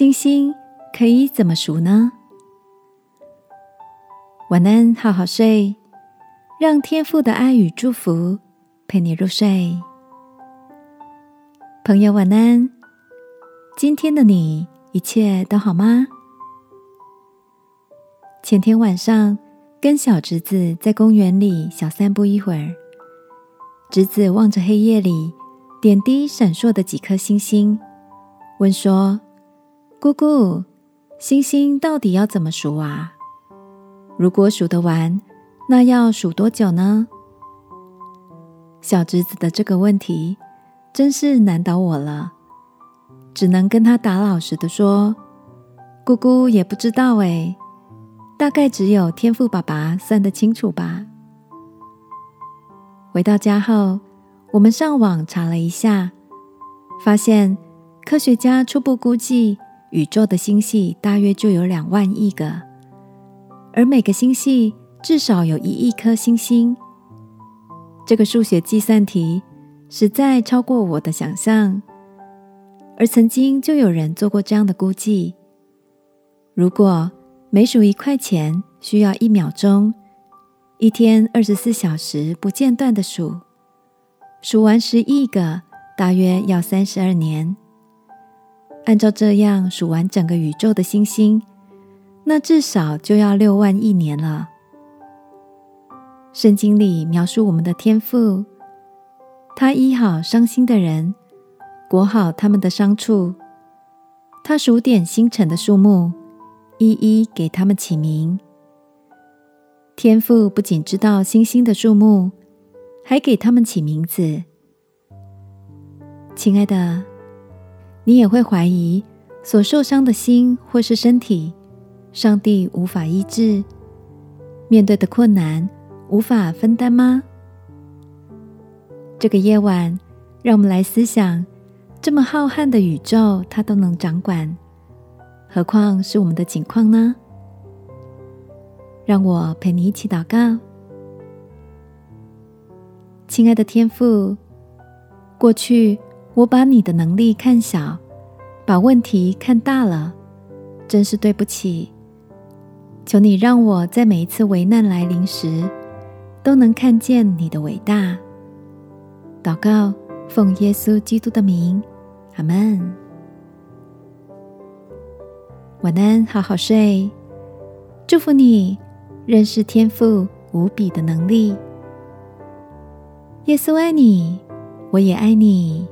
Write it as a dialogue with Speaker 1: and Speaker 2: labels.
Speaker 1: 星星可以怎么数呢？晚安，好好睡，让天父的爱与祝福陪你入睡。朋友，晚安。今天的你一切都好吗？前天晚上跟小侄子在公园里小散步一会儿，侄子望着黑夜里点滴闪烁的几颗星星，问说：“姑姑，星星到底要怎么数啊？如果数得完，那要数多久呢？”小侄子的这个问题真是难倒我了。只能跟他打老实的说，姑姑也不知道哎，大概只有天赋爸爸算得清楚吧。回到家后，我们上网查了一下，发现科学家初步估计，宇宙的星系大约就有两万亿个，而每个星系至少有一亿颗星星。这个数学计算题实在超过我的想象。而曾经就有人做过这样的估计：如果每数一块钱需要一秒钟，一天二十四小时不间断的数，数完十亿个，大约要三十二年。按照这样数完整个宇宙的星星，那至少就要六万亿年了。圣经里描述我们的天赋，他医好伤心的人。裹好他们的伤处，他数点星辰的数目，一一给他们起名。天父不仅知道星星的数目，还给他们起名字。亲爱的，你也会怀疑所受伤的心或是身体，上帝无法医治，面对的困难无法分担吗？这个夜晚，让我们来思想。这么浩瀚的宇宙，它都能掌管，何况是我们的境况呢？让我陪你一起祷告，亲爱的天父，过去我把你的能力看小，把问题看大了，真是对不起。求你让我在每一次危难来临时，都能看见你的伟大。祷告，奉耶稣基督的名。阿门。晚安，好好睡。祝福你认识天赋无比的能力。耶稣爱你，我也爱你。